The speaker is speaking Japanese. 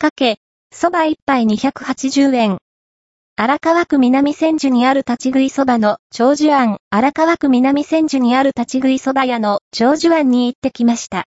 かけ、蕎麦一杯280円。荒川区南千住にある立ち食い蕎麦の長寿庵、荒川区南千住にある立ち食い蕎麦屋の長寿庵に行ってきました。